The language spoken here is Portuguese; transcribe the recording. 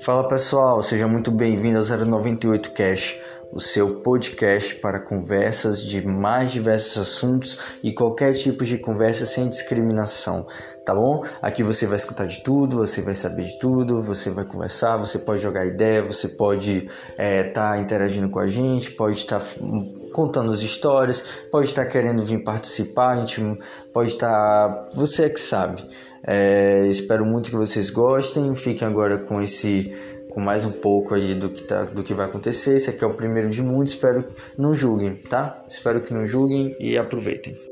Fala pessoal, seja muito bem-vindo ao 098 Cash, o seu podcast para conversas de mais diversos assuntos e qualquer tipo de conversa sem discriminação, tá bom? Aqui você vai escutar de tudo, você vai saber de tudo, você vai conversar, você pode jogar ideia, você pode estar é, tá interagindo com a gente, pode estar tá contando as histórias, pode estar tá querendo vir participar, a gente pode estar. Tá, você é que sabe. É, espero muito que vocês gostem. Fiquem agora com esse com mais um pouco aí do que, tá, do que vai acontecer. Esse aqui é o primeiro de muitos. Espero que não julguem, tá? Espero que não julguem e aproveitem.